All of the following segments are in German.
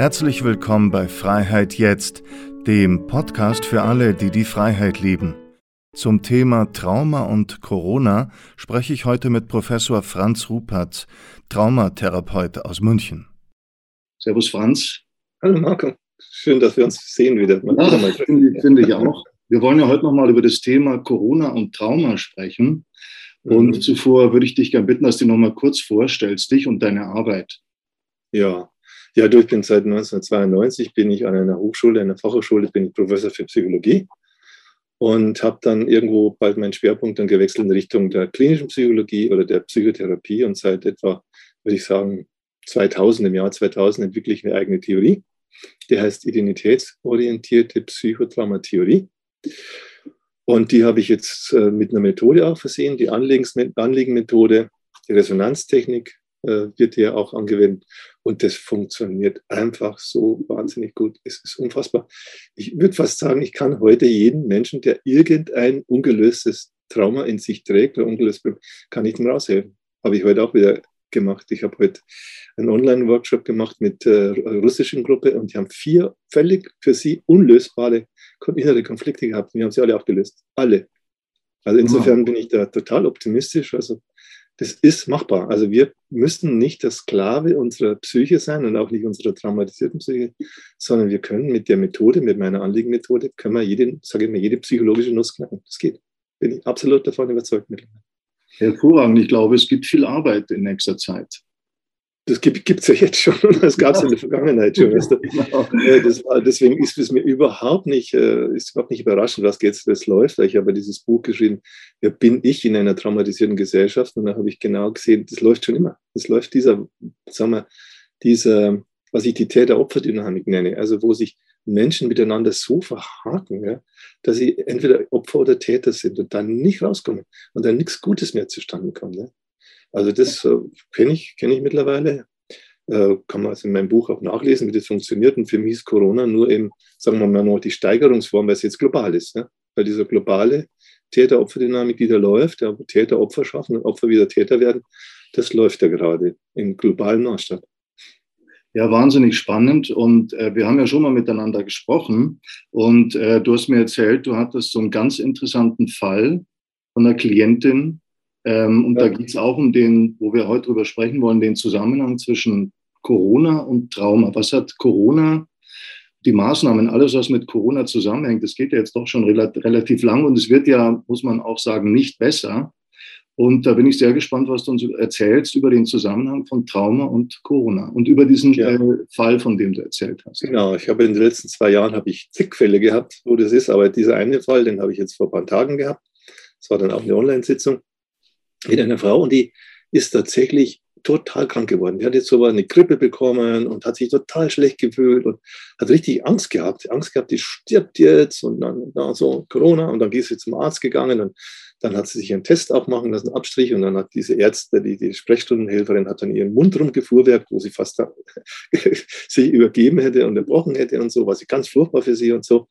Herzlich willkommen bei Freiheit jetzt, dem Podcast für alle, die die Freiheit lieben. Zum Thema Trauma und Corona spreche ich heute mit Professor Franz Rupert, Traumatherapeut aus München. Servus Franz. Hallo Marco. Schön, dass wir uns sehen wieder. Ja, finde, finde ich auch. Wir wollen ja heute nochmal über das Thema Corona und Trauma sprechen. Und mhm. zuvor würde ich dich gerne bitten, dass du nochmal kurz vorstellst, dich und deine Arbeit. Ja, ja, du, ich bin seit 1992 bin ich an einer Hochschule, einer Fachhochschule, bin ich Professor für Psychologie und habe dann irgendwo bald meinen Schwerpunkt dann gewechselt in Richtung der klinischen Psychologie oder der Psychotherapie und seit etwa, würde ich sagen, 2000, im Jahr 2000 entwickle ich eine eigene Theorie, die heißt identitätsorientierte Psychotraumatheorie. Und die habe ich jetzt äh, mit einer Methode auch versehen, die Anliegenmethode, die Resonanztechnik wird hier auch angewendet. Und das funktioniert einfach so wahnsinnig gut. Es ist unfassbar. Ich würde fast sagen, ich kann heute jeden Menschen, der irgendein ungelöstes Trauma in sich trägt oder ungelöst, kann ich ihm raushelfen. Habe ich heute auch wieder gemacht. Ich habe heute einen Online-Workshop gemacht mit der äh, russischen Gruppe und die haben vier völlig für sie unlösbare innere Konflikte gehabt. Und wir haben sie alle aufgelöst. Alle. Also insofern bin ich da total optimistisch. Also das ist machbar. Also wir müssen nicht der Sklave unserer Psyche sein und auch nicht unserer traumatisierten Psyche, sondern wir können mit der Methode, mit meiner Anliegenmethode, können wir jede, sage ich mal, jede psychologische Nuss knacken. Das geht. Bin ich absolut davon überzeugt mittlerweile. Hervorragend. Ich glaube, es gibt viel Arbeit in nächster Zeit das gibt es ja jetzt schon, das gab es ja. in der Vergangenheit schon. Weißt du? genau. Äh, das war, deswegen ist es mir überhaupt nicht, äh, ist überhaupt nicht überraschend, was jetzt das läuft. Ich habe dieses Buch geschrieben, wer bin ich in einer traumatisierten Gesellschaft? Und da habe ich genau gesehen, das läuft schon immer. Das läuft dieser, sagen wir, dieser, was ich die Täter-Opfer-Dynamik nenne, also wo sich Menschen miteinander so verhaken, ja, dass sie entweder Opfer oder Täter sind und dann nicht rauskommen und dann nichts Gutes mehr zustande kommt. Ja. Also das äh, kenne ich, kenn ich mittlerweile. Äh, kann man also in meinem Buch auch nachlesen, wie das funktioniert. Und für mich ist Corona nur eben, sagen wir mal, noch die Steigerungsform, weil es jetzt global ist. Ja? Weil diese globale Täter-Opfer-Dynamik, die da läuft, ja, Täter Opfer schaffen und Opfer wieder Täter werden, das läuft ja gerade im globalen Maßstab. Ja, wahnsinnig spannend. Und äh, wir haben ja schon mal miteinander gesprochen. Und äh, du hast mir erzählt, du hattest so einen ganz interessanten Fall von einer Klientin, ähm, und ja. da geht es auch um den, wo wir heute drüber sprechen wollen, den Zusammenhang zwischen Corona und Trauma. Was hat Corona, die Maßnahmen, alles, was mit Corona zusammenhängt, das geht ja jetzt doch schon relativ lang und es wird ja, muss man auch sagen, nicht besser. Und da bin ich sehr gespannt, was du uns erzählst über den Zusammenhang von Trauma und Corona und über diesen ja. äh, Fall, von dem du erzählt hast. Genau, ich habe in den letzten zwei Jahren habe ich zig Fälle gehabt, wo das ist, aber dieser eine Fall, den habe ich jetzt vor ein paar Tagen gehabt. Das war dann auch eine Online-Sitzung mit einer Frau und die ist tatsächlich total krank geworden. Die hat jetzt so eine Grippe bekommen und hat sich total schlecht gefühlt und hat richtig Angst gehabt. Angst gehabt, die stirbt jetzt und dann, dann so Corona und dann ist sie zum Arzt gegangen und dann hat sie sich einen Test auch machen lassen, einen Abstrich und dann hat diese Ärzte, die, die Sprechstundenhelferin hat dann ihren Mund rumgefuhrwerkt, wo sie fast sich übergeben hätte und erbrochen hätte und so, war sie ganz furchtbar für sie und so.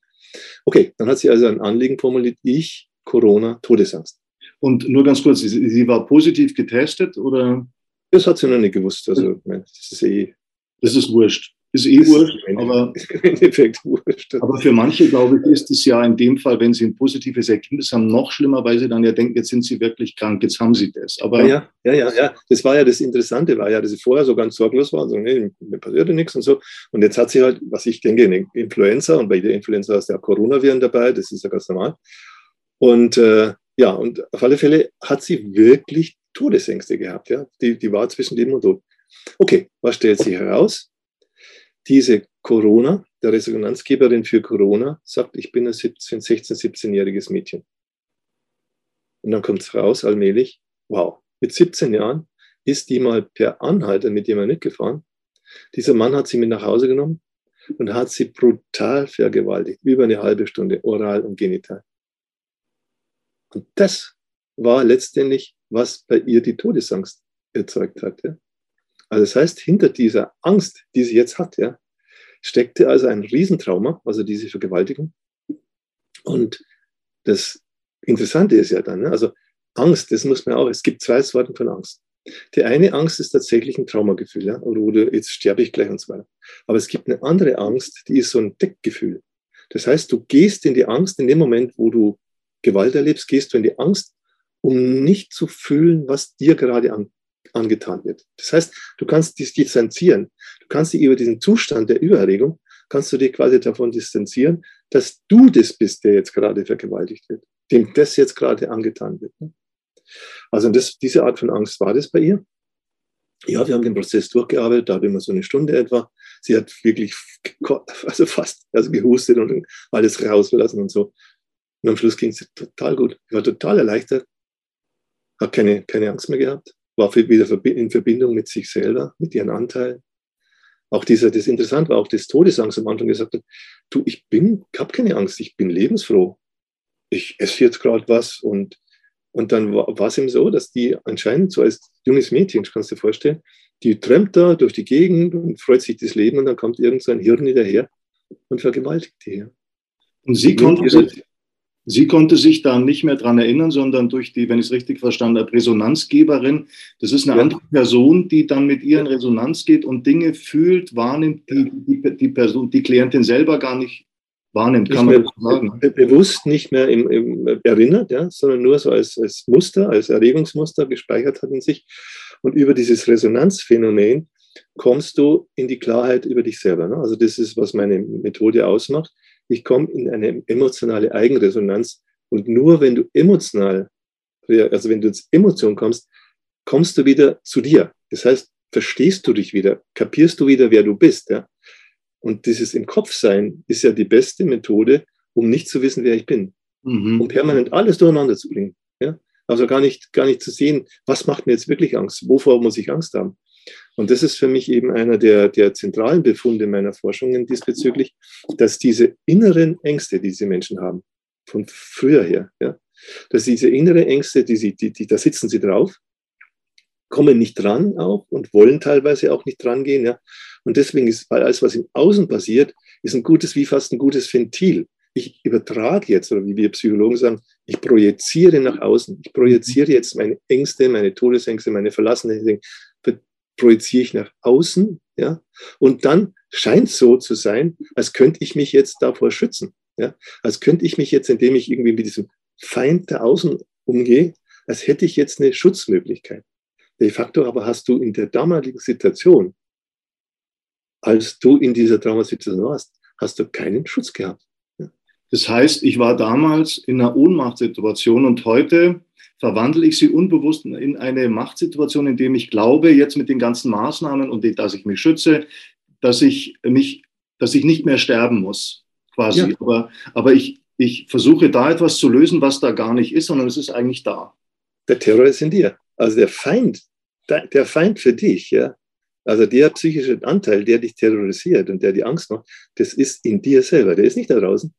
Okay, dann hat sie also ein Anliegen formuliert, ich, Corona, Todesangst. Und nur ganz kurz, sie, sie war positiv getestet oder? Das hat sie noch nicht gewusst. Also, das ist eh. Das ist wurscht. Ist eh wurscht, aber, im Endeffekt wurscht. aber für manche, glaube ich, ist es ja in dem Fall, wenn sie ein positives Ergebnis haben, noch schlimmer, weil sie dann ja denken, jetzt sind sie wirklich krank, jetzt haben sie das. Aber ja, ja, ja, ja. Das war ja das Interessante, war ja, dass sie vorher so ganz sorglos war, so, nee, mir passierte nichts und so. Und jetzt hat sie halt, was ich denke, eine Influenza und bei jeder Influenza ist ja Coronaviren dabei, das ist ja ganz normal. Und äh, ja, und auf alle Fälle hat sie wirklich Todesängste gehabt. Ja? Die, die war zwischen Leben und Tod. Okay, was stellt sich heraus? Diese Corona, der Resonanzgeberin für Corona, sagt, ich bin ein 17, 16, 17-jähriges Mädchen. Und dann kommt es raus, allmählich, wow, mit 17 Jahren ist die mal per Anhalter mit jemandem mitgefahren. Dieser Mann hat sie mit nach Hause genommen und hat sie brutal vergewaltigt, über eine halbe Stunde, oral und genital. Und das war letztendlich, was bei ihr die Todesangst erzeugt hat. Ja? Also das heißt, hinter dieser Angst, die sie jetzt hat, ja, steckte also ein Riesentrauma, also diese Vergewaltigung. Und das Interessante ist ja dann, ne, also Angst, das muss man auch, es gibt zwei Sorten von Angst. Die eine Angst ist tatsächlich ein Traumagefühl, ja? oder, jetzt sterbe ich gleich und so weiter. Aber es gibt eine andere Angst, die ist so ein Deckgefühl. Das heißt, du gehst in die Angst in dem Moment, wo du Gewalt erlebst, gehst du in die Angst, um nicht zu fühlen, was dir gerade an, angetan wird. Das heißt, du kannst dich distanzieren. Du kannst dich über diesen Zustand der Übererregung, kannst du dich quasi davon distanzieren, dass du das bist, der jetzt gerade vergewaltigt wird, dem das jetzt gerade angetan wird. Also das, diese Art von Angst war das bei ihr. Ja, wir haben den Prozess durchgearbeitet, da hatten wir so eine Stunde etwa. Sie hat wirklich, also fast, also gehustet und alles rausgelassen und so. Und am Schluss ging es total gut. Ich war total erleichtert, hat keine, keine Angst mehr gehabt, war wieder in Verbindung mit sich selber, mit ihren Anteilen. Auch dieser, das interessant war, auch das Todesangst am Anfang gesagt hat, du, ich bin, ich habe keine Angst, ich bin lebensfroh. Ich esse jetzt gerade was und, und dann war, es eben so, dass die anscheinend so als junges Mädchen, kannst du dir vorstellen, die trampt da durch die Gegend und freut sich das Leben und dann kommt irgend so ein Hirn daher und vergewaltigt die. Und sie konnte, sich, Sie konnte sich da nicht mehr dran erinnern, sondern durch die, wenn ich es richtig verstanden habe, Resonanzgeberin. Das ist eine ja. andere Person, die dann mit ihr in Resonanz geht und Dinge fühlt, wahrnimmt, die die, die Person, die Klientin selber gar nicht wahrnimmt, kann man sagen. Bewusst nicht mehr im, im erinnert, ja, sondern nur so als, als Muster, als Erregungsmuster gespeichert hat in sich. Und über dieses Resonanzphänomen kommst du in die Klarheit über dich selber. Ne? Also das ist, was meine Methode ausmacht ich komme in eine emotionale Eigenresonanz. Und nur wenn du emotional, also wenn du ins Emotion kommst, kommst du wieder zu dir. Das heißt, verstehst du dich wieder, kapierst du wieder, wer du bist. Ja? Und dieses im Kopf sein ist ja die beste Methode, um nicht zu wissen, wer ich bin. Mhm. Um permanent alles durcheinander zu bringen. Ja? Also gar nicht, gar nicht zu sehen, was macht mir jetzt wirklich Angst? Wovor muss ich Angst haben? Und das ist für mich eben einer der, der zentralen Befunde meiner Forschungen diesbezüglich, dass diese inneren Ängste, die diese Menschen haben, von früher her, ja, dass diese innere Ängste, die sie, die, die, da sitzen sie drauf, kommen nicht dran auch und wollen teilweise auch nicht dran gehen. Ja. Und deswegen ist alles, was im Außen passiert, ist ein gutes, wie fast ein gutes Ventil. Ich übertrage jetzt, oder wie wir Psychologen sagen, ich projiziere nach außen. Ich projiziere jetzt meine Ängste, meine Todesängste, meine Verlassenheit, projiziere ich nach außen, ja, und dann scheint es so zu sein, als könnte ich mich jetzt davor schützen, ja, als könnte ich mich jetzt, indem ich irgendwie mit diesem Feind der Außen umgehe, als hätte ich jetzt eine Schutzmöglichkeit. De facto aber hast du in der damaligen Situation, als du in dieser Traumasituation warst, hast du keinen Schutz gehabt. Das heißt, ich war damals in einer Ohnmachtssituation und heute verwandle ich sie unbewusst in eine Machtsituation, in dem ich glaube, jetzt mit den ganzen Maßnahmen und dass ich mich schütze, dass ich mich, dass ich nicht mehr sterben muss, quasi. Ja. Aber, aber ich, ich versuche da etwas zu lösen, was da gar nicht ist, sondern es ist eigentlich da. Der Terror ist in dir. Also der Feind, der Feind für dich, ja. Also der psychische Anteil, der dich terrorisiert und der die Angst macht, das ist in dir selber. Der ist nicht da draußen.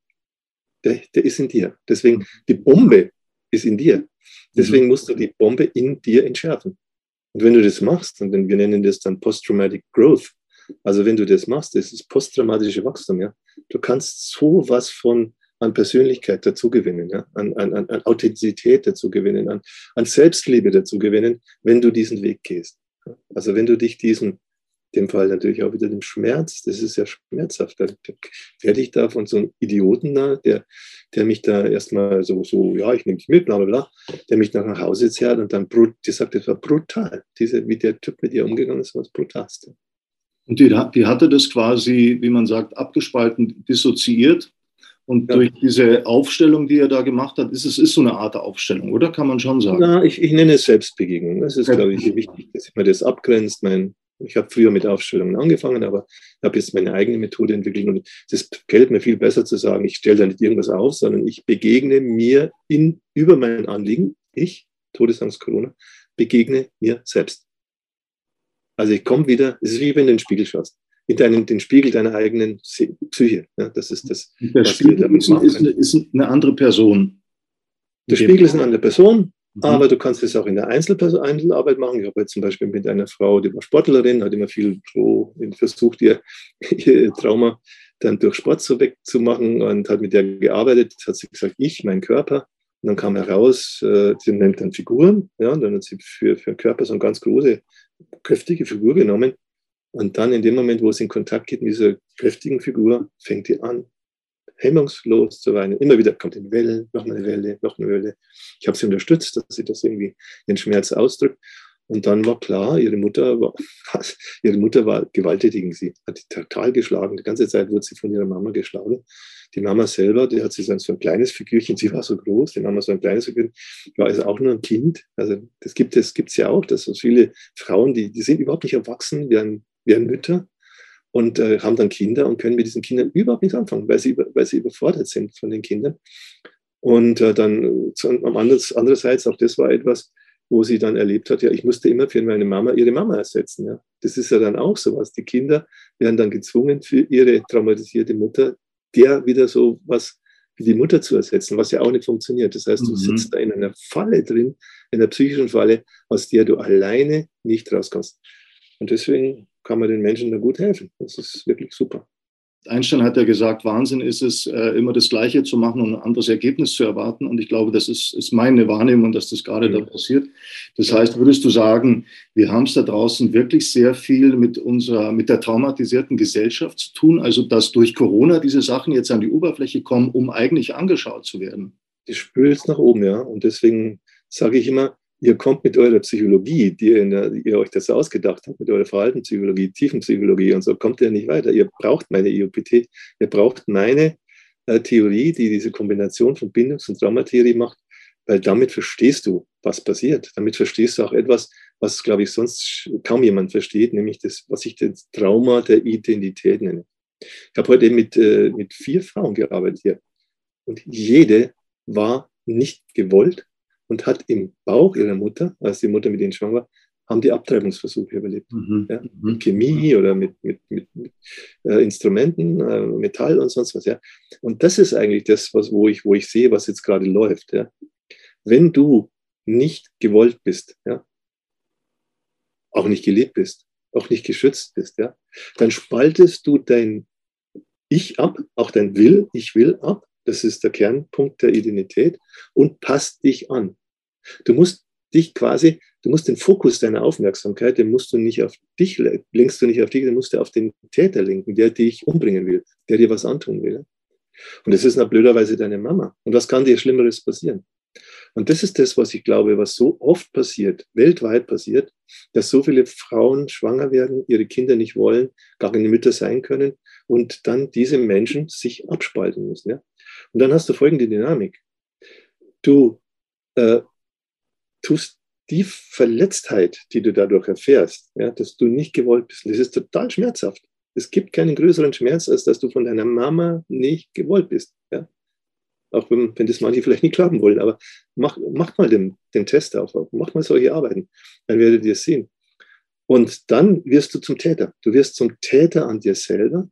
Der, der ist in dir. Deswegen, die Bombe ist in dir. Deswegen mhm. musst du die Bombe in dir entschärfen. Und wenn du das machst, und wir nennen das dann Post-Traumatic Growth, also wenn du das machst, das ist posttraumatische Wachstum, ja. Du kannst so was von an Persönlichkeit dazu gewinnen, ja? an, an, an Authentizität dazu gewinnen, an, an Selbstliebe dazu gewinnen, wenn du diesen Weg gehst. Also wenn du dich diesen dem Fall natürlich auch wieder dem Schmerz. Das ist ja schmerzhaft. Da werde ich da von so einem Idioten da, der, der mich da erstmal so, so, ja, ich nehme dich mit, bla bla bla, der mich nach Hause zerrt und dann die sagt, das war brutal. Diese, wie der Typ mit ihr umgegangen ist, war das brutalste. Und die, die hatte das quasi, wie man sagt, abgespalten, dissoziiert. Und ja. durch diese Aufstellung, die er da gemacht hat, ist es ist so eine Art Aufstellung, oder? Kann man schon sagen. Na, ich, ich nenne es Selbstbegegnung. Das ist, glaube ich, wichtig, dass man das abgrenzt. Mein, ich habe früher mit Aufstellungen angefangen, aber habe jetzt meine eigene Methode entwickelt und es gefällt mir viel besser zu sagen, ich stelle da nicht irgendwas auf, sondern ich begegne mir in, über mein Anliegen, ich, Todesangst Corona, begegne mir selbst. Also ich komme wieder, es ist wie wenn du in den Spiegel schaust, in deinen, den Spiegel deiner eigenen Psyche. Ja, das ist das, Der was Spiegel wir damit machen. Ist, ist eine andere Person. Der Spiegel ist eine andere Person, Mhm. Aber du kannst es auch in der Einzelperson Einzelarbeit machen. Ich habe jetzt zum Beispiel mit einer Frau, die war Sportlerin, hat immer viel versucht, ihr, ihr Trauma dann durch Sport so wegzumachen und hat mit der gearbeitet. Hat sie gesagt, ich, mein Körper Und dann kam heraus, äh, sie nennt dann Figuren, ja, und dann hat sie für, für den Körper so eine ganz große, kräftige Figur genommen. Und dann in dem Moment, wo sie in Kontakt geht mit dieser kräftigen Figur, fängt die an, hemmungslos zu weinen. Immer wieder kommt eine Welle, noch eine Welle, noch eine Welle. Ich habe sie unterstützt, dass sie das irgendwie ihren Schmerz ausdrückt. Und dann war klar, ihre Mutter war, ihre Mutter war gewalttätig sie, hat sie total geschlagen. Die ganze Zeit wurde sie von ihrer Mama geschlagen. Die Mama selber, die hat sie so ein kleines Figürchen, sie war so groß, die Mama so ein kleines Figürchen, war also auch nur ein Kind. Also das gibt es ja auch, dass so viele Frauen, die, die sind überhaupt nicht erwachsen, werden, werden Mütter und äh, haben dann Kinder und können mit diesen Kindern überhaupt nichts anfangen, weil sie, weil sie überfordert sind von den Kindern. Und äh, dann zu, andererseits, auch das war etwas, wo sie dann erlebt hat, ja, ich musste immer für meine Mama ihre Mama ersetzen. Ja. Das ist ja dann auch so was. Die Kinder werden dann gezwungen, für ihre traumatisierte Mutter der wieder so was wie die Mutter zu ersetzen, was ja auch nicht funktioniert. Das heißt, du mhm. sitzt da in einer Falle drin, in einer psychischen Falle, aus der du alleine nicht rauskommst. Und deswegen kann man den Menschen da gut helfen. Das ist wirklich super. Einstein hat ja gesagt, Wahnsinn ist es, äh, immer das Gleiche zu machen und ein anderes Ergebnis zu erwarten. Und ich glaube, das ist, ist meine Wahrnehmung, dass das gerade da passiert. Das heißt, würdest du sagen, wir haben es da draußen wirklich sehr viel mit unserer, mit der traumatisierten Gesellschaft zu tun, also dass durch Corona diese Sachen jetzt an die Oberfläche kommen, um eigentlich angeschaut zu werden? Die spült nach oben, ja. Und deswegen sage ich immer, ihr kommt mit eurer Psychologie, die ihr, der, ihr, euch das ausgedacht habt, mit eurer Verhaltenspsychologie, Tiefenpsychologie und so, kommt ihr nicht weiter. Ihr braucht meine IOPT, ihr braucht meine äh, Theorie, die diese Kombination von Bindungs- und Traumatheorie macht, weil damit verstehst du, was passiert. Damit verstehst du auch etwas, was, glaube ich, sonst kaum jemand versteht, nämlich das, was ich das Trauma der Identität nenne. Ich habe heute mit, äh, mit vier Frauen gearbeitet hier und jede war nicht gewollt und hat im Bauch ihrer Mutter, als die Mutter mit ihnen schwanger war, haben die Abtreibungsversuche überlebt. Mhm. Ja, mit mhm. Chemie oder mit, mit, mit, mit äh, Instrumenten, äh, Metall und sonst was. Ja. Und das ist eigentlich das, was, wo, ich, wo ich sehe, was jetzt gerade läuft. Ja. Wenn du nicht gewollt bist, ja, auch nicht geliebt bist, auch nicht geschützt bist, ja, dann spaltest du dein Ich ab, auch dein Will, ich will ab. Das ist der Kernpunkt der Identität und passt dich an. Du musst dich quasi, du musst den Fokus deiner Aufmerksamkeit, den musst du nicht auf dich, lenkst du nicht auf dich, den musst du auf den Täter lenken, der dich umbringen will, der dir was antun will. Und das ist na blöderweise deine Mama. Und was kann dir Schlimmeres passieren? Und das ist das, was ich glaube, was so oft passiert, weltweit passiert, dass so viele Frauen schwanger werden, ihre Kinder nicht wollen, gar keine Mütter sein können und dann diese Menschen sich abspalten müssen. Ja? Und dann hast du folgende Dynamik. Du äh, tust die Verletztheit, die du dadurch erfährst, ja, dass du nicht gewollt bist, das ist total schmerzhaft. Es gibt keinen größeren Schmerz, als dass du von deiner Mama nicht gewollt bist. Ja. Auch wenn, wenn das manche vielleicht nicht glauben wollen, aber mach, mach mal den, den Test auf, mach mal solche Arbeiten, dann werdet ihr es sehen. Und dann wirst du zum Täter. Du wirst zum Täter an dir selber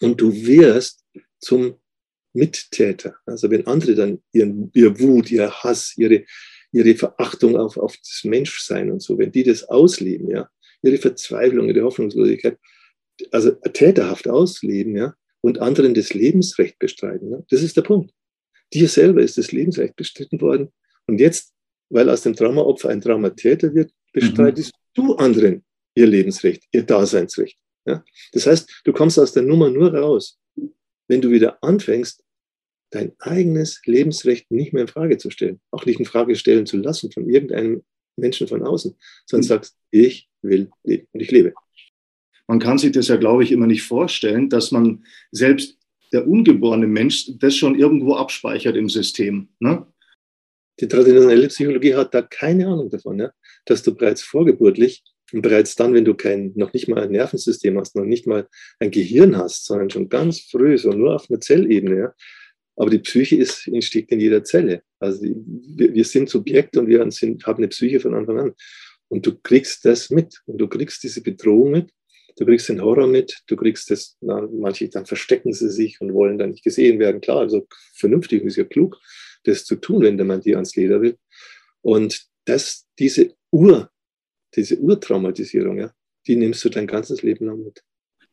und du wirst zum Mittäter. Also wenn andere dann ihren, ihr Wut, ihr Hass, ihre, ihre Verachtung auf, auf das Menschsein und so, wenn die das ausleben, ja, ihre Verzweiflung, ihre Hoffnungslosigkeit, also täterhaft ausleben, ja, und anderen das Lebensrecht bestreiten. Ja, das ist der Punkt. Dir selber ist das Lebensrecht bestritten worden. Und jetzt, weil aus dem Traumaopfer ein Traumatäter wird, bestreitest mhm. du anderen ihr Lebensrecht, ihr Daseinsrecht. Ja? Das heißt, du kommst aus der Nummer nur raus, wenn du wieder anfängst, dein eigenes Lebensrecht nicht mehr in Frage zu stellen, auch nicht in Frage stellen zu lassen von irgendeinem Menschen von außen, sondern mhm. sagst, ich will leben und ich lebe. Man kann sich das ja, glaube ich, immer nicht vorstellen, dass man selbst der ungeborene Mensch das schon irgendwo abspeichert im System. Ne? Die traditionelle Psychologie hat da keine Ahnung davon, ja? dass du bereits vorgeburtlich und bereits dann, wenn du kein, noch nicht mal ein Nervensystem hast, noch nicht mal ein Gehirn hast, sondern schon ganz früh, so nur auf einer Zellebene, ja, aber die Psyche ist, steckt in jeder Zelle. Also wir, wir sind Subjekt und wir sind, haben eine Psyche von Anfang an. Und du kriegst das mit. Und du kriegst diese Bedrohung mit. Du kriegst den Horror mit. Du kriegst das, na, manche dann verstecken sie sich und wollen dann nicht gesehen werden. Klar, also vernünftig ist ja klug, das zu tun, wenn man dir ans Leder will. Und das, diese Ur, diese Urtraumatisierung, ja, die nimmst du dein ganzes Leben lang mit.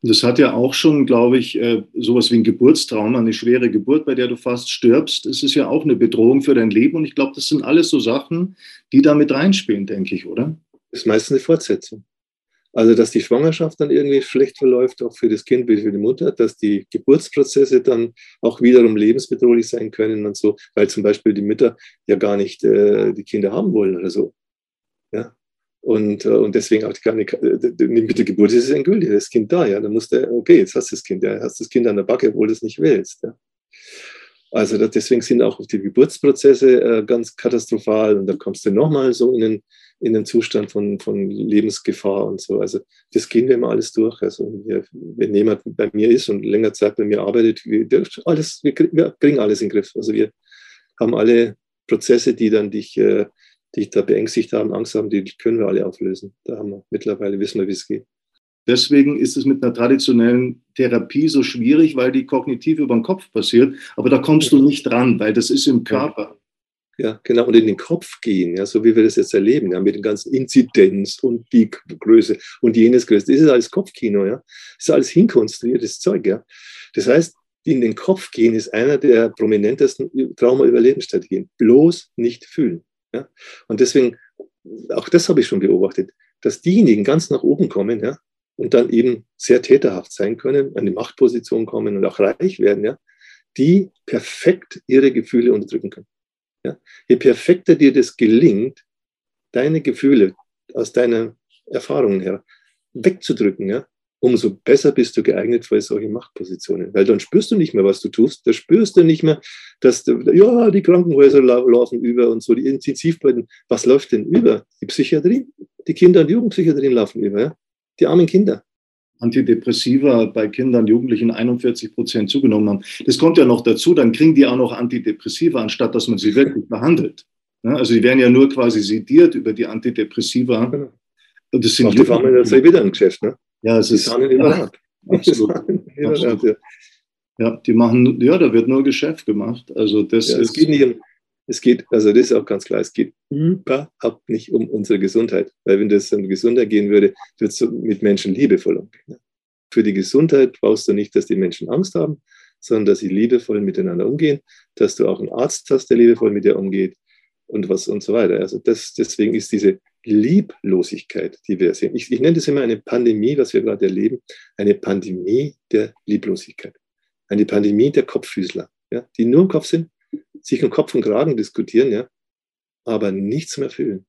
Das hat ja auch schon, glaube ich, äh, sowas wie ein Geburtstrauma, eine schwere Geburt, bei der du fast stirbst. Es ist ja auch eine Bedrohung für dein Leben. Und ich glaube, das sind alles so Sachen, die da mit reinspielen, denke ich, oder? Das ist meistens eine Fortsetzung. Also, dass die Schwangerschaft dann irgendwie schlecht verläuft, auch für das Kind wie für die Mutter, dass die Geburtsprozesse dann auch wiederum lebensbedrohlich sein können und so, weil zum Beispiel die Mütter ja gar nicht äh, die Kinder haben wollen oder so. Ja, und, äh, und deswegen auch die, keine, mit der Geburt ist es endgültig, das Kind da, ja. Dann musst du, okay, jetzt hast du das Kind, ja, hast das Kind an der Backe, obwohl du es nicht willst. Ja. Also das, deswegen sind auch die Geburtsprozesse äh, ganz katastrophal und da kommst du nochmal so in den, in den Zustand von, von Lebensgefahr und so. Also das gehen wir immer alles durch. Also wir, wenn jemand bei mir ist und länger Zeit bei mir arbeitet, wir, alles, wir, wir kriegen alles in den Griff. Also wir haben alle Prozesse, die dann dich äh, die da beängstigt haben, Angst haben, die können wir alle auflösen. Da haben wir mittlerweile wissen wir, wie es geht. Deswegen ist es mit einer traditionellen Therapie so schwierig, weil die kognitiv über den Kopf passiert. Aber da kommst du nicht dran, weil das ist im Körper. Ja, genau. Und in den Kopf gehen, ja, so wie wir das jetzt erleben, ja, mit den ganzen Inzidenz und die Größe und jenes Größe. Das ist alles Kopfkino, ja. Das ist alles hinkonstruiertes Zeug, ja. Das heißt, in den Kopf gehen ist einer der prominentesten Trauma-Überlebensstrategien. Bloß nicht fühlen. Ja? Und deswegen, auch das habe ich schon beobachtet, dass diejenigen ganz nach oben kommen ja, und dann eben sehr täterhaft sein können, an die Machtposition kommen und auch reich werden, ja, die perfekt ihre Gefühle unterdrücken können. Ja? Je perfekter dir das gelingt, deine Gefühle aus deiner Erfahrung her wegzudrücken, ja, umso besser bist du geeignet für solche Machtpositionen. Weil dann spürst du nicht mehr, was du tust. Da spürst du nicht mehr, dass du, ja, die Krankenhäuser laufen über und so, die Intensivbetten. Was läuft denn über? Die Psychiatrie. Die Kinder- und Jugendpsychiatrien laufen über, ja? Die armen Kinder. Antidepressiva bei Kindern, Jugendlichen 41 Prozent zugenommen haben. Das kommt ja noch dazu, dann kriegen die auch noch Antidepressiva, anstatt dass man sie wirklich behandelt. Also die werden ja nur quasi sediert über die Antidepressiva. Genau. Und das sind Auf die das wieder ein Geschäft, ne? Ja, es die ist. Sahnen ja, absolut. absolut. Ja, die machen, ja, da wird nur Geschäft gemacht. Also das ja, ist. Es geht nicht um, es geht, also das ist auch ganz klar, es geht überhaupt nicht um unsere Gesundheit. Weil wenn das um Gesundheit gehen würde, wird es mit Menschen liebevoll umgehen. Für die Gesundheit brauchst du nicht, dass die Menschen Angst haben, sondern dass sie liebevoll miteinander umgehen, dass du auch einen Arzt hast, der liebevoll mit dir umgeht und was und so weiter. Also das, deswegen ist diese Lieblosigkeit, die wir sehen. Ich, ich nenne das immer eine Pandemie, was wir gerade erleben, eine Pandemie der Lieblosigkeit. Eine Pandemie der Kopffüßler, ja, die nur im Kopf sind, sich um Kopf und Kragen diskutieren, ja, aber nichts mehr fühlen.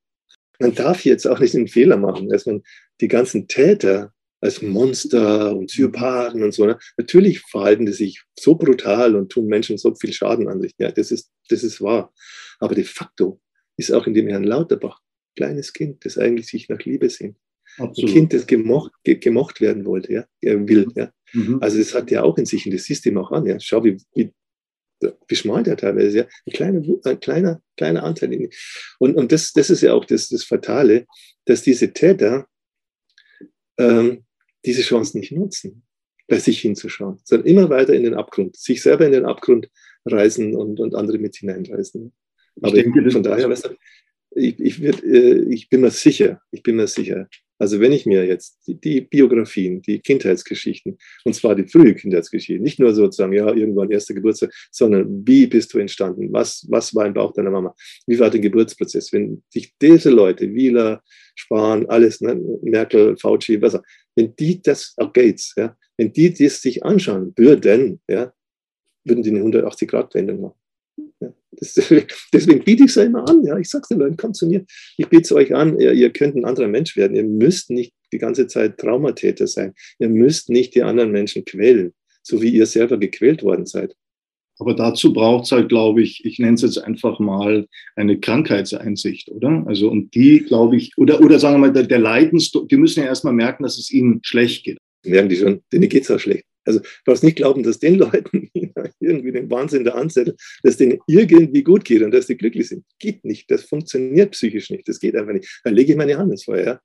Man darf jetzt auch nicht den Fehler machen, dass man die ganzen Täter als Monster und Psychopathen und so. Ne? Natürlich verhalten die sich so brutal und tun Menschen so viel Schaden an sich. Ja, das ist, das ist wahr. Aber de facto ist auch in dem Herrn Lauterbach kleines Kind, das eigentlich sich nach Liebe sehnt. Absolut. Ein Kind, das gemocht, gemocht werden wollte, ja, er will. Ja. Mhm. Also das hat er auch in sich und das siehst du ihm auch an. Ja. Schau, wie, wie, wie schmal der teilweise ja. Ein kleiner, ein kleiner, kleiner Anteil. In, und und das, das ist ja auch das, das Fatale, dass diese Täter ähm, diese Chance nicht nutzen, bei sich hinzuschauen, sondern immer weiter in den Abgrund, sich selber in den Abgrund reißen und, und andere mit hineinreißen. Aber ich denke, von daher, weißt du, ich, ich, wird, äh, ich bin mir sicher, ich bin mir sicher, also wenn ich mir jetzt die, die, Biografien, die Kindheitsgeschichten, und zwar die frühe Kindheitsgeschichten, nicht nur sozusagen, ja, irgendwann erster Geburtstag, sondern wie bist du entstanden? Was, was war im Bauch deiner Mama? Wie war der Geburtsprozess? Wenn sich diese Leute, Wieler, Spahn, alles, ne, Merkel, Fauci, was auch, wenn die das, auch Gates, ja, wenn die das sich anschauen würden, ja, würden die eine 180-Grad-Wendung machen. Ja, das, deswegen biete ich es ja immer an. Ja, ich sage den Leuten, kommt zu mir. Ich biete es euch an. Ihr, ihr, könnt ein anderer Mensch werden. Ihr müsst nicht die ganze Zeit Traumatäter sein. Ihr müsst nicht die anderen Menschen quälen, so wie ihr selber gequält worden seid. Aber dazu braucht es halt, glaube ich, ich nenne es jetzt einfach mal eine Krankheitseinsicht, oder? Also, und die, glaube ich, oder, oder sagen wir mal, der, der Leidens, die müssen ja erstmal merken, dass es ihnen schlecht geht. Merken die schon, denen geht es auch schlecht. Also du darfst nicht glauben, dass den Leuten irgendwie den Wahnsinn da anzetteln, dass denen irgendwie gut geht und dass die glücklich sind. Geht nicht. Das funktioniert psychisch nicht. Das geht einfach nicht. Dann lege ich meine Hand ins Feuer.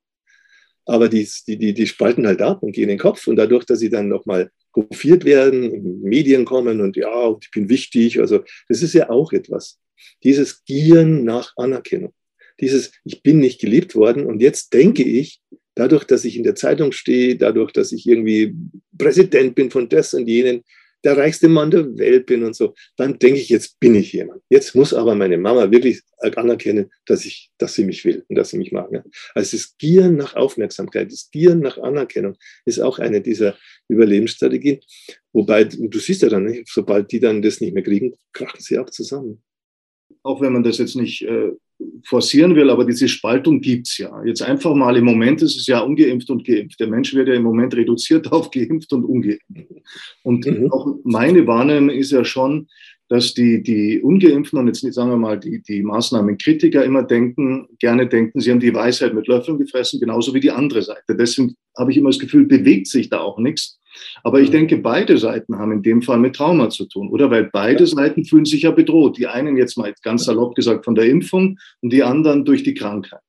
Aber die, die, die, die spalten halt ab und gehen in den Kopf. Und dadurch, dass sie dann nochmal hofiert werden, in Medien kommen und ja, ich bin wichtig. Also das ist ja auch etwas. Dieses Gieren nach Anerkennung. Dieses, ich bin nicht geliebt worden und jetzt denke ich, dadurch, dass ich in der Zeitung stehe, dadurch, dass ich irgendwie Präsident bin von das und jenen, der reichste Mann der Welt bin und so, dann denke ich, jetzt bin ich jemand. Jetzt muss aber meine Mama wirklich anerkennen, dass ich, dass sie mich will und dass sie mich mag. Also das Gieren nach Aufmerksamkeit, das Gieren nach Anerkennung ist auch eine dieser Überlebensstrategien. Wobei, du siehst ja dann, sobald die dann das nicht mehr kriegen, krachen sie ab zusammen. Auch wenn man das jetzt nicht äh, forcieren will, aber diese Spaltung gibt's ja. Jetzt einfach mal, im Moment ist es ja ungeimpft und geimpft. Der Mensch wird ja im Moment reduziert auf geimpft und ungeimpft. Und mhm. auch meine Wahrnehmung ist ja schon, dass die, die Ungeimpften und jetzt nicht, sagen wir mal, die, die Maßnahmenkritiker immer denken, gerne denken, sie haben die Weisheit mit Löffeln gefressen, genauso wie die andere Seite. Deswegen habe ich immer das Gefühl, bewegt sich da auch nichts. Aber ich denke, beide Seiten haben in dem Fall mit Trauma zu tun, oder? Weil beide. Seiten fühlen sich ja bedroht. Die einen jetzt mal ganz salopp gesagt von der Impfung und die anderen durch die Krankheit.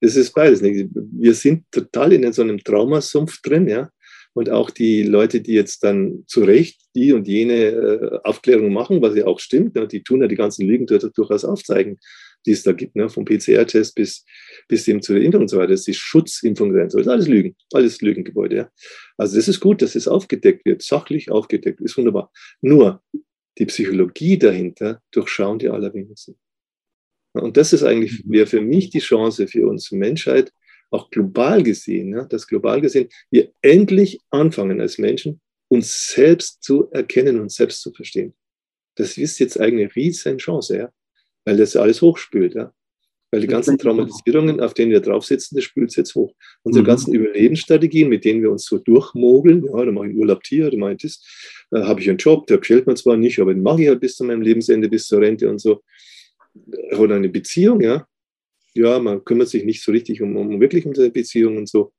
Das ist beides. Wir sind total in so einem Traumasumpf drin, ja. Und auch die Leute, die jetzt dann zu Recht die und jene äh, Aufklärung machen, was ja auch stimmt, ne, die tun ja die ganzen Lügen durchaus aufzeigen die es da gibt, ne? vom PCR-Test bis, bis eben zu der Impfung und so weiter, Schutzimpfung sein soll. Das ist alles Lügen, alles Lügengebäude. Ja? Also das ist gut, dass es aufgedeckt wird, sachlich aufgedeckt, ist wunderbar. Nur die Psychologie dahinter durchschauen die allerwenigsten. Und das ist eigentlich, mhm. wäre für mich die Chance für uns Menschheit, auch global gesehen, ja, dass global gesehen wir endlich anfangen als Menschen, uns selbst zu erkennen und selbst zu verstehen. Das ist jetzt eine riesen Chance. Ja weil das alles hochspült. Ja? Weil die ganzen Traumatisierungen, auf denen wir drauf sitzen, das spült es jetzt hoch. Unsere mhm. ganzen Überlebensstrategien, mit denen wir uns so durchmogeln, ja, da mache ich Urlaub hier, da mache ich das, da habe ich einen Job, der gefällt mir zwar nicht, aber den mache ich halt bis zu meinem Lebensende, bis zur Rente und so. Oder eine Beziehung, ja. Ja, man kümmert sich nicht so richtig um, um wirklich um seine Beziehung und so.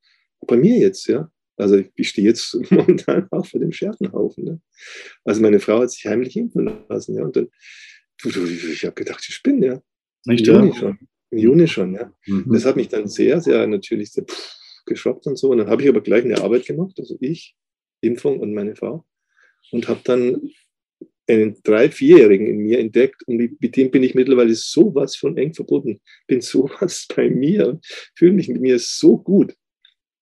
Bei mir jetzt, ja. Also ich stehe jetzt momentan auch vor dem Scherbenhaufen. Ne? Also meine Frau hat sich heimlich impfen lassen, ja. Und dann ich habe gedacht, ich spinne, ja. Nicht, Im Juni schon. Im Juni schon, ja. Mhm. Das hat mich dann sehr, sehr natürlich sehr pff, geschockt und so. Und dann habe ich aber gleich eine Arbeit gemacht, also ich, Impfung und meine Frau. Und habe dann einen drei-, vierjährigen in mir entdeckt und mit dem bin ich mittlerweile sowas von eng verbunden. Bin sowas bei mir und fühle mich mit mir so gut.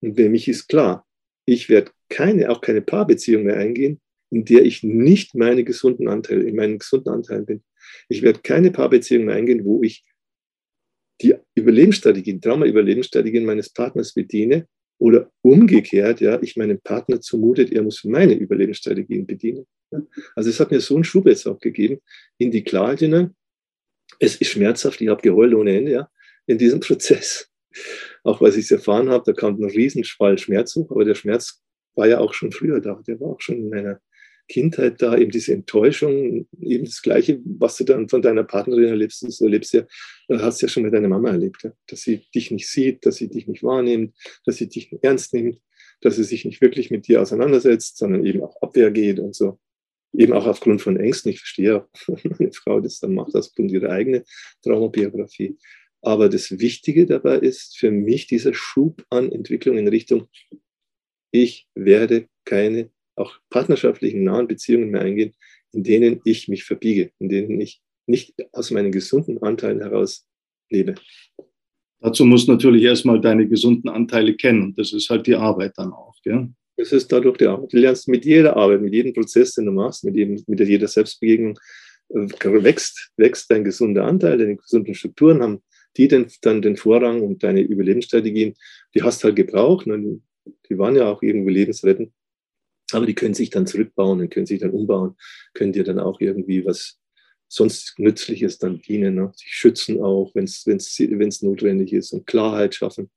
Und für mich ist klar, ich werde keine, auch keine Paarbeziehung mehr eingehen, in der ich nicht meine gesunden Anteile, in meinen gesunden Anteilen bin. Ich werde keine Paarbeziehung mehr eingehen, wo ich die Überlebensstrategien, Trauma-Überlebensstrategien meines Partners bediene oder umgekehrt, ja, ich meinem Partner zumutet, er muss meine Überlebensstrategien bedienen. Also es hat mir so einen Schub jetzt auch gegeben in die Klarheit hinein. Es ist schmerzhaft, ich habe geheult ohne Ende, ja, in diesem Prozess. Auch weil ich es erfahren habe, da kam ein Riesenschwall Schmerz hoch, aber der Schmerz war ja auch schon früher da, der war auch schon in meiner Kindheit da, eben diese Enttäuschung, eben das Gleiche, was du dann von deiner Partnerin erlebst, das erlebst ja, hast du ja schon mit deiner Mama erlebt, ja? dass sie dich nicht sieht, dass sie dich nicht wahrnimmt, dass sie dich nicht ernst nimmt, dass sie sich nicht wirklich mit dir auseinandersetzt, sondern eben auch Abwehr geht und so. Eben auch aufgrund von Ängsten. Ich verstehe auch, meine Frau das dann macht, aufgrund ihrer eigenen Traumabiografie. Aber das Wichtige dabei ist für mich dieser Schub an Entwicklung in Richtung, ich werde keine auch partnerschaftlichen nahen Beziehungen mehr eingehen, in denen ich mich verbiege, in denen ich nicht aus meinen gesunden Anteilen heraus lebe. Dazu musst du natürlich erstmal deine gesunden Anteile kennen. Das ist halt die Arbeit dann auch. Gell? Das ist dadurch die Arbeit. Du lernst mit jeder Arbeit, mit jedem Prozess, den du machst, mit, jedem, mit jeder Selbstbegegnung, äh, wächst, wächst dein gesunder Anteil, deine gesunden Strukturen haben die den, dann den Vorrang und deine Überlebensstrategien, die hast du halt gebraucht. Ne? Die waren ja auch irgendwie lebensrettend. Aber die können sich dann zurückbauen und können sich dann umbauen, können dir dann auch irgendwie was sonst Nützliches dann dienen, ne? sich schützen auch, wenn es notwendig ist und Klarheit schaffen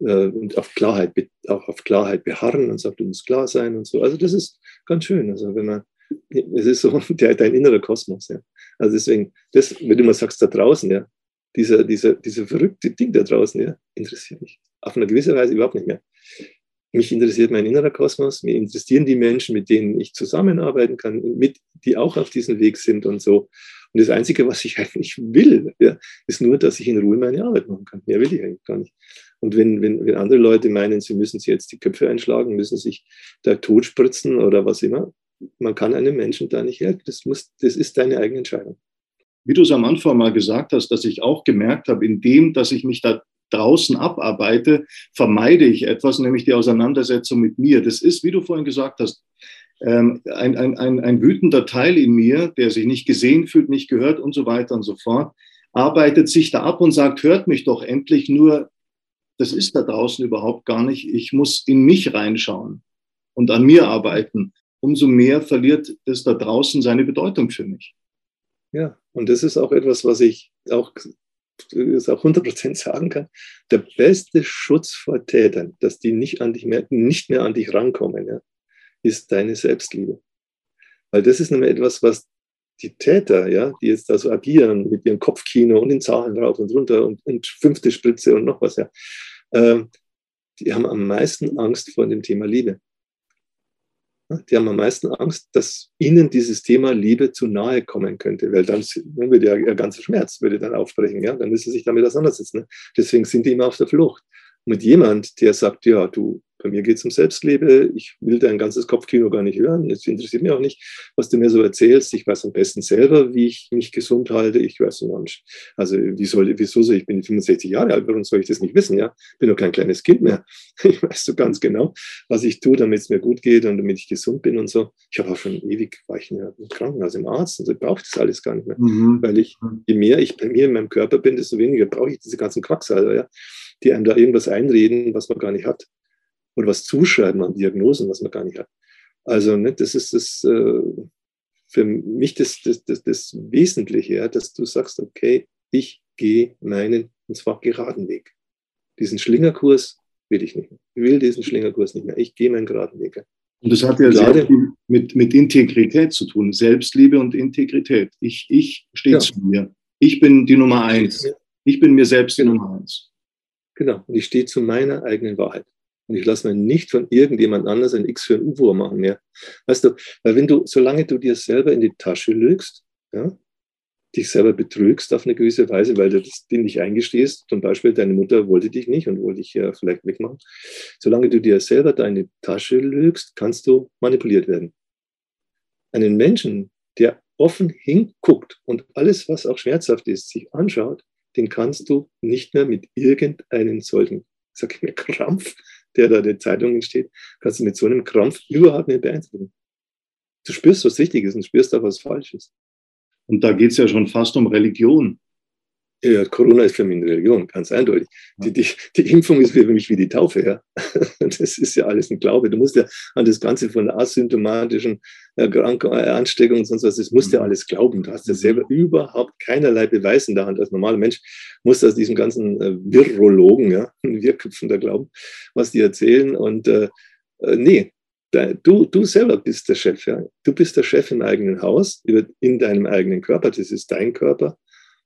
äh, und auf Klarheit, auch auf Klarheit beharren und sagt, du musst klar sein und so. Also das ist ganz schön. Also wenn man, es ist so der, dein innerer Kosmos. Ja. Also deswegen, das, wenn du mal sagst, da draußen, ja, dieser, dieser, dieser verrückte Ding da draußen, ja, interessiert mich auf eine gewisse Weise überhaupt nicht mehr mich interessiert mein innerer Kosmos, mir interessieren die Menschen, mit denen ich zusammenarbeiten kann, mit, die auch auf diesem Weg sind und so. Und das Einzige, was ich eigentlich will, ja, ist nur, dass ich in Ruhe meine Arbeit machen kann. Mehr will ich eigentlich gar nicht. Und wenn, wenn, wenn andere Leute meinen, sie müssen sich jetzt die Köpfe einschlagen, müssen sich da totspritzen oder was immer, man kann einem Menschen da nicht helfen. Das, muss, das ist deine eigene Entscheidung. Wie du es am Anfang mal gesagt hast, dass ich auch gemerkt habe, in dem, dass ich mich da draußen abarbeite, vermeide ich etwas, nämlich die Auseinandersetzung mit mir. Das ist, wie du vorhin gesagt hast, ähm, ein, ein, ein, ein wütender Teil in mir, der sich nicht gesehen fühlt, nicht gehört und so weiter und so fort, arbeitet sich da ab und sagt, hört mich doch endlich nur, das ist da draußen überhaupt gar nicht. Ich muss in mich reinschauen und an mir arbeiten. Umso mehr verliert es da draußen seine Bedeutung für mich. Ja, und das ist auch etwas, was ich auch, das auch 100% sagen kann. Der beste Schutz vor Tätern, dass die nicht, an dich mehr, nicht mehr an dich rankommen, ja, ist deine Selbstliebe. Weil das ist nämlich etwas, was die Täter, ja, die jetzt da so agieren mit ihrem Kopfkino und den Zahlen rauf und runter und, und fünfte Spritze und noch was, ja, äh, die haben am meisten Angst vor dem Thema Liebe. Die haben am meisten Angst, dass ihnen dieses Thema Liebe zu nahe kommen könnte, weil dann, würde ja ihr ganzer Schmerz würde dann aufbrechen, ja, dann müssen sie sich damit auseinandersetzen. Ne? Deswegen sind die immer auf der Flucht. Und mit jemand, der sagt, ja, du, bei mir geht es um Selbstliebe. Ich will dein ganzes Kopfkino gar nicht hören. Es interessiert mich auch nicht, was du mir so erzählst. Ich weiß am besten selber, wie ich mich gesund halte. Ich weiß nicht. Also, wie soll, wieso soll ich bin 65 Jahre alt? Warum soll ich das nicht wissen? Ja, bin doch kein kleines Kind mehr. Ich weiß so ganz genau, was ich tue, damit es mir gut geht und damit ich gesund bin und so. Ich habe auch schon ewig, war ich im Krankenhaus, im Arzt und so brauche das alles gar nicht mehr. Mhm. Weil ich, je mehr ich bei mir in meinem Körper bin, desto weniger brauche ich diese ganzen Quacksalber, ja, die einem da irgendwas einreden, was man gar nicht hat oder was zuschreiben an Diagnosen, was man gar nicht hat. Also ne, das ist das äh, für mich das, das, das, das Wesentliche, ja, dass du sagst, okay, ich gehe meinen, und zwar geraden Weg. Diesen Schlingerkurs will ich nicht mehr. Ich will diesen Schlingerkurs nicht mehr. Ich gehe meinen geraden Weg. Und das hat ja Gerade, sehr viel mit, mit Integrität zu tun. Selbstliebe und Integrität. Ich, ich stehe ja. zu mir. Ich bin die Nummer eins. Ich bin mir selbst die Nummer eins. Genau. Und ich stehe zu meiner eigenen Wahrheit. Und ich lasse mir nicht von irgendjemand anders ein X für ein U machen mehr. Weißt du, weil wenn du, solange du dir selber in die Tasche lügst, ja, dich selber betrügst auf eine gewisse Weise, weil du das Ding nicht eingestehst, zum Beispiel deine Mutter wollte dich nicht und wollte dich ja vielleicht wegmachen. Solange du dir selber deine Tasche lügst, kannst du manipuliert werden. Einen Menschen, der offen hinguckt und alles, was auch schmerzhaft ist, sich anschaut, den kannst du nicht mehr mit irgendeinen solchen, sag ich mir, Krampf der da in den Zeitungen steht, kannst du mit so einem Krampf überhaupt nicht beeinflussen. Du spürst, was richtig ist und spürst auch, was falsch ist. Und da geht es ja schon fast um Religion. Ja, Corona ist für mich eine Religion, ganz eindeutig. Die, die, die, Impfung ist für mich wie die Taufe. Ja. Das ist ja alles ein Glaube. Du musst ja an das Ganze von asymptomatischen Erkrankungen, äh, Ansteckungen und sonst was, das musst du ja mhm. alles glauben. Du hast ja selber überhaupt keinerlei Beweis in der Hand. Als normaler Mensch musst du aus diesem ganzen äh, Virologen, ja, Wirrköpfen da glauben, was die erzählen. Und äh, äh nee, Du, du selber bist der Chef, ja. Du bist der Chef im eigenen Haus, in deinem eigenen Körper. Das ist dein Körper.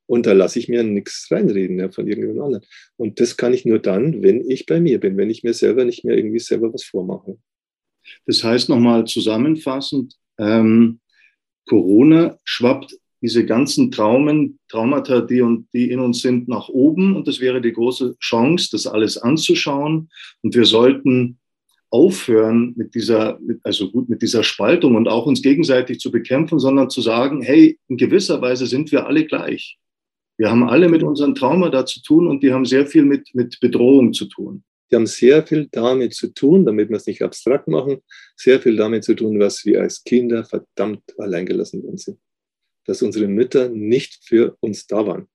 Und da lasse ich mir nichts reinreden ja, von irgendjemand anderem. Und das kann ich nur dann, wenn ich bei mir bin, wenn ich mir selber nicht mehr irgendwie selber was vormache. Das heißt nochmal zusammenfassend, ähm, Corona schwappt diese ganzen Traumen, Traumata, die, und, die in uns sind, nach oben. Und das wäre die große Chance, das alles anzuschauen. Und wir sollten aufhören mit dieser, mit, also gut, mit dieser Spaltung und auch uns gegenseitig zu bekämpfen, sondern zu sagen, hey, in gewisser Weise sind wir alle gleich. Wir haben alle mit unseren Trauma da zu tun und die haben sehr viel mit, mit Bedrohung zu tun. Die haben sehr viel damit zu tun, damit wir es nicht abstrakt machen, sehr viel damit zu tun, was wir als Kinder verdammt alleingelassen worden sind. Dass unsere Mütter nicht für uns da waren.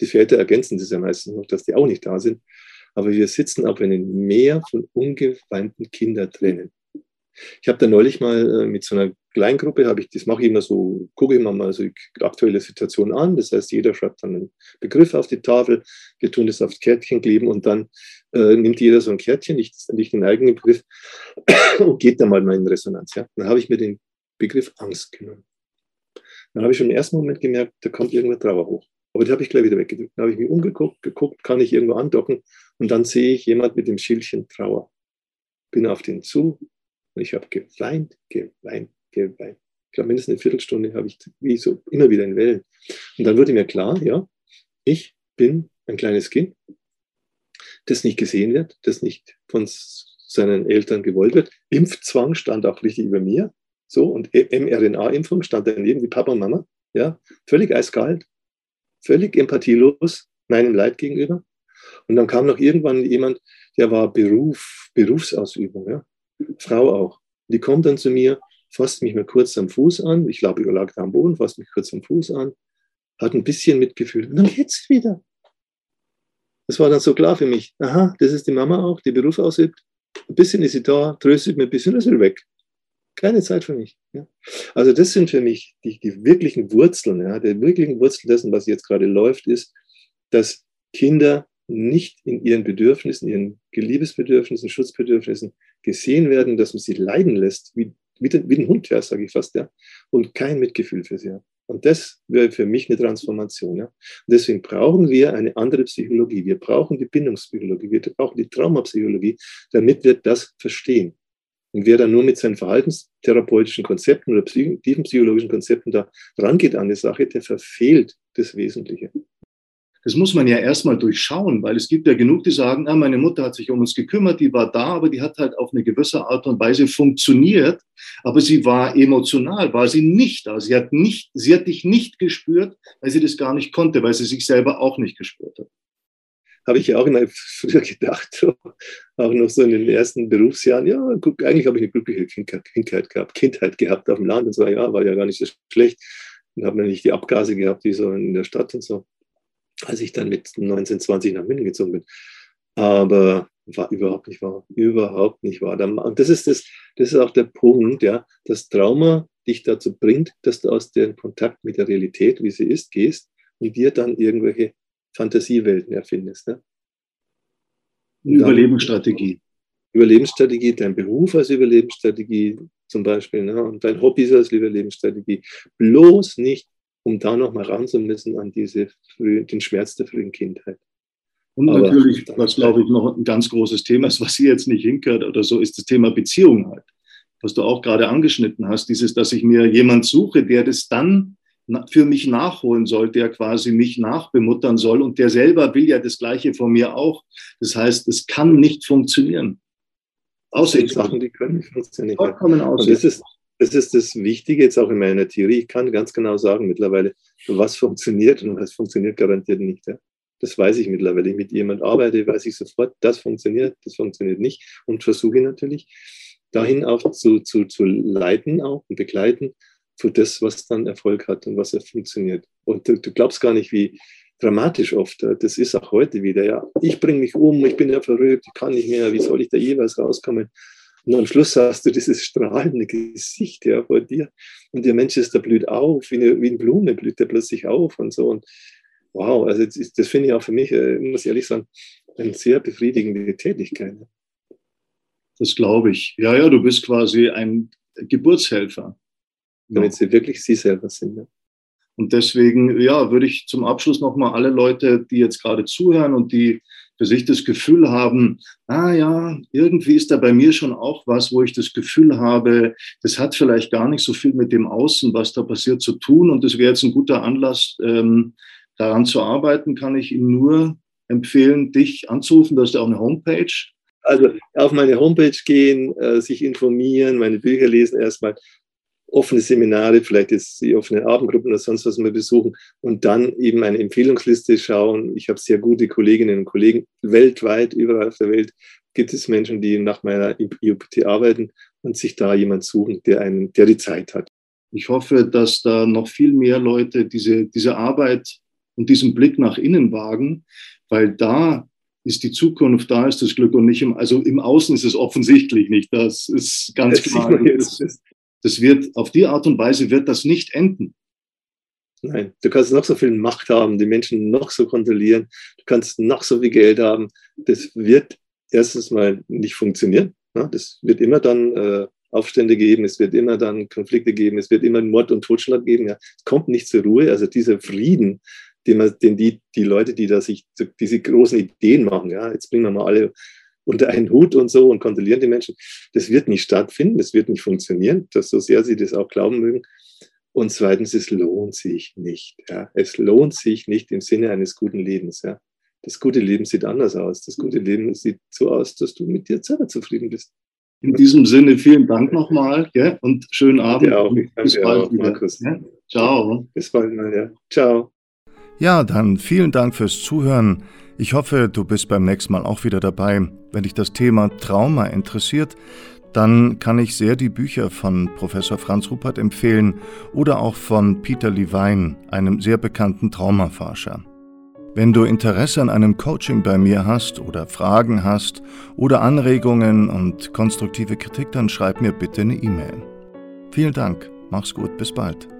Die Väter ergänzen das ja meistens noch, dass die auch nicht da sind. Aber wir sitzen auf einem Meer von ungeweinten Kindertränen. Ich habe da neulich mal äh, mit so einer Kleingruppe, habe ich, das mache ich immer so, gucke immer mal so die aktuelle Situation an. Das heißt, jeder schreibt dann einen Begriff auf die Tafel, wir tun das aufs Kärtchen kleben und dann äh, nimmt jeder so ein Kärtchen, nicht, nicht den eigenen Begriff, und geht dann mal in Resonanz. Ja? Dann habe ich mir den Begriff Angst genommen. Dann habe ich schon im ersten Moment gemerkt, da kommt irgendwo Trauer hoch. Aber die habe ich gleich wieder weggedrückt. Dann habe ich mich umgeguckt, geguckt, kann ich irgendwo andocken und dann sehe ich jemand mit dem Schildchen Trauer. Bin auf den zu, und ich habe geweint, geweint, geweint. Ich glaube, mindestens eine Viertelstunde habe ich wie so immer wieder in Wellen. Und dann wurde mir klar, ja, ich bin ein kleines Kind, das nicht gesehen wird, das nicht von seinen Eltern gewollt wird. Impfzwang stand auch richtig über mir. So, und mRNA-Impfung stand daneben wie Papa und Mama. Ja, völlig eiskalt, völlig empathielos meinem Leid gegenüber. Und dann kam noch irgendwann jemand, der war Beruf, Berufsausübung, ja? Frau auch. Die kommt dann zu mir, fasst mich mal kurz am Fuß an. Ich glaube, ich lag da am Boden, fasst mich kurz am Fuß an, hat ein bisschen Mitgefühl. Und dann geht's wieder. Das war dann so klar für mich. Aha, das ist die Mama auch, die Beruf ausübt. Ein bisschen ist sie da, tröstet mir ein bisschen, ist sie weg. Keine Zeit für mich. Ja. Also das sind für mich die, die wirklichen Wurzeln. Ja. Die wirklichen Wurzeln dessen, was jetzt gerade läuft, ist, dass Kinder nicht in ihren Bedürfnissen, ihren Liebesbedürfnissen, Schutzbedürfnissen gesehen werden, dass man sie leiden lässt, wie, wie, den, wie den Hund, ja, sage ich fast, ja, und kein Mitgefühl für sie hat. Und das wäre für mich eine Transformation. Ja. Und deswegen brauchen wir eine andere Psychologie. Wir brauchen die Bindungspsychologie, wir brauchen die Traumapsychologie, damit wir das verstehen. Und wer dann nur mit seinen verhaltenstherapeutischen Konzepten oder tiefenpsychologischen Konzepten da rangeht an die Sache, der verfehlt das Wesentliche. Das muss man ja erstmal durchschauen, weil es gibt ja genug, die sagen, ah, meine Mutter hat sich um uns gekümmert, die war da, aber die hat halt auf eine gewisse Art und Weise funktioniert, aber sie war emotional, war sie nicht da. Sie hat nicht, sie hat dich nicht gespürt, weil sie das gar nicht konnte, weil sie sich selber auch nicht gespürt hat. Habe ich ja auch früher gedacht, auch noch so in den ersten Berufsjahren, ja, guck, eigentlich habe ich eine glückliche Kindheit gehabt, Kindheit gehabt auf dem Land und so, ja, war ja gar nicht so schlecht. Und habe nicht die Abgase gehabt, wie so in der Stadt und so als ich dann mit 1920 nach München gezogen bin. Aber war überhaupt nicht wahr. Überhaupt nicht wahr. Und das ist, das, das ist auch der Punkt, ja, das Trauma dich dazu bringt, dass du aus dem Kontakt mit der Realität, wie sie ist, gehst und dir dann irgendwelche Fantasiewelten erfindest. Ne? Überlebensstrategie. Überlebensstrategie, dein Beruf als Überlebensstrategie zum Beispiel ne? und dein Hobby als Überlebensstrategie. Bloß nicht um da nochmal ran zu müssen an diese frühe, den Schmerz der frühen Kindheit. Und Aber natürlich, was glaube ich noch ein ganz großes Thema ist, was hier jetzt nicht hinkert oder so, ist das Thema Beziehung halt. Was du auch gerade angeschnitten hast, dieses, dass ich mir jemand suche, der das dann für mich nachholen soll, der quasi mich nachbemuttern soll und der selber will ja das Gleiche von mir auch. Das heißt, es kann nicht funktionieren. Außer Sachen, die können nicht funktionieren. Vollkommen aus. Das ist, das ist das Wichtige jetzt auch in meiner Theorie. Ich kann ganz genau sagen mittlerweile, was funktioniert und was funktioniert garantiert nicht. Ja. Das weiß ich mittlerweile. Wenn ich mit jemand arbeite, weiß ich sofort, das funktioniert, das funktioniert nicht und versuche natürlich dahin auch zu, zu, zu leiten auch und begleiten für das, was dann Erfolg hat und was er funktioniert. Und du, du glaubst gar nicht, wie dramatisch oft. Das ist auch heute wieder. Ja, ich bringe mich um, ich bin ja verrückt, ich kann nicht mehr, wie soll ich da jeweils rauskommen? Und am Schluss hast du dieses strahlende Gesicht ja, vor dir. Und der Mensch ist, da blüht auf, wie eine, wie eine Blume blüht der plötzlich auf und so. Und wow, also das, das finde ich auch für mich, äh, muss ich ehrlich sagen, eine sehr befriedigende Tätigkeit. Das glaube ich. Ja, ja, du bist quasi ein Geburtshelfer. Damit ja. sie wirklich sie selber sind. Ja. Und deswegen, ja, würde ich zum Abschluss nochmal alle Leute, die jetzt gerade zuhören und die für sich das Gefühl haben, ah ja, irgendwie ist da bei mir schon auch was, wo ich das Gefühl habe, das hat vielleicht gar nicht so viel mit dem Außen, was da passiert, zu tun. Und das wäre jetzt ein guter Anlass, ähm, daran zu arbeiten, kann ich Ihnen nur empfehlen, dich anzurufen. Du hast ja auch eine Homepage. Also auf meine Homepage gehen, äh, sich informieren, meine Bücher lesen erstmal offene Seminare, vielleicht jetzt die offenen Abendgruppen oder sonst was mal besuchen und dann eben eine Empfehlungsliste schauen. Ich habe sehr gute Kolleginnen und Kollegen weltweit, überall auf der Welt gibt es Menschen, die nach meiner IOPT arbeiten und sich da jemand suchen, der, einen, der die Zeit hat. Ich hoffe, dass da noch viel mehr Leute diese, diese Arbeit und diesen Blick nach innen wagen, weil da ist die Zukunft, da ist das Glück und nicht im, also im Außen ist es offensichtlich nicht. Das ist ganz das klar. Das, wird, auf die Art und Weise wird das nicht enden. Nein, du kannst noch so viel Macht haben, die Menschen noch so kontrollieren, du kannst noch so viel Geld haben. Das wird erstens mal nicht funktionieren. Das wird immer dann äh, Aufstände geben, es wird immer dann Konflikte geben, es wird immer Mord und Totschlag geben. Es kommt nicht zur Ruhe. Also dieser Frieden, den, man, den die, die Leute, die da sich diese großen Ideen machen, ja, jetzt bringen wir mal alle unter einen Hut und so und kontrollieren die Menschen. Das wird nicht stattfinden, das wird nicht funktionieren, dass so sehr sie das auch glauben mögen. Und zweitens, es lohnt sich nicht. Ja. Es lohnt sich nicht im Sinne eines guten Lebens. Ja. Das gute Leben sieht anders aus. Das gute Leben sieht so aus, dass du mit dir selber zufrieden bist. In diesem Sinne vielen Dank nochmal ja, und schönen Abend. Ja, auch. Bis bald auch, wieder. Markus. Ja. Ciao. Bis bald mal. Ja. Ciao. Ja, dann vielen Dank fürs Zuhören. Ich hoffe, du bist beim nächsten Mal auch wieder dabei. Wenn dich das Thema Trauma interessiert, dann kann ich sehr die Bücher von Professor Franz Rupert empfehlen oder auch von Peter Levine, einem sehr bekannten Traumaforscher. Wenn du Interesse an einem Coaching bei mir hast oder Fragen hast oder Anregungen und konstruktive Kritik, dann schreib mir bitte eine E-Mail. Vielen Dank, mach's gut, bis bald.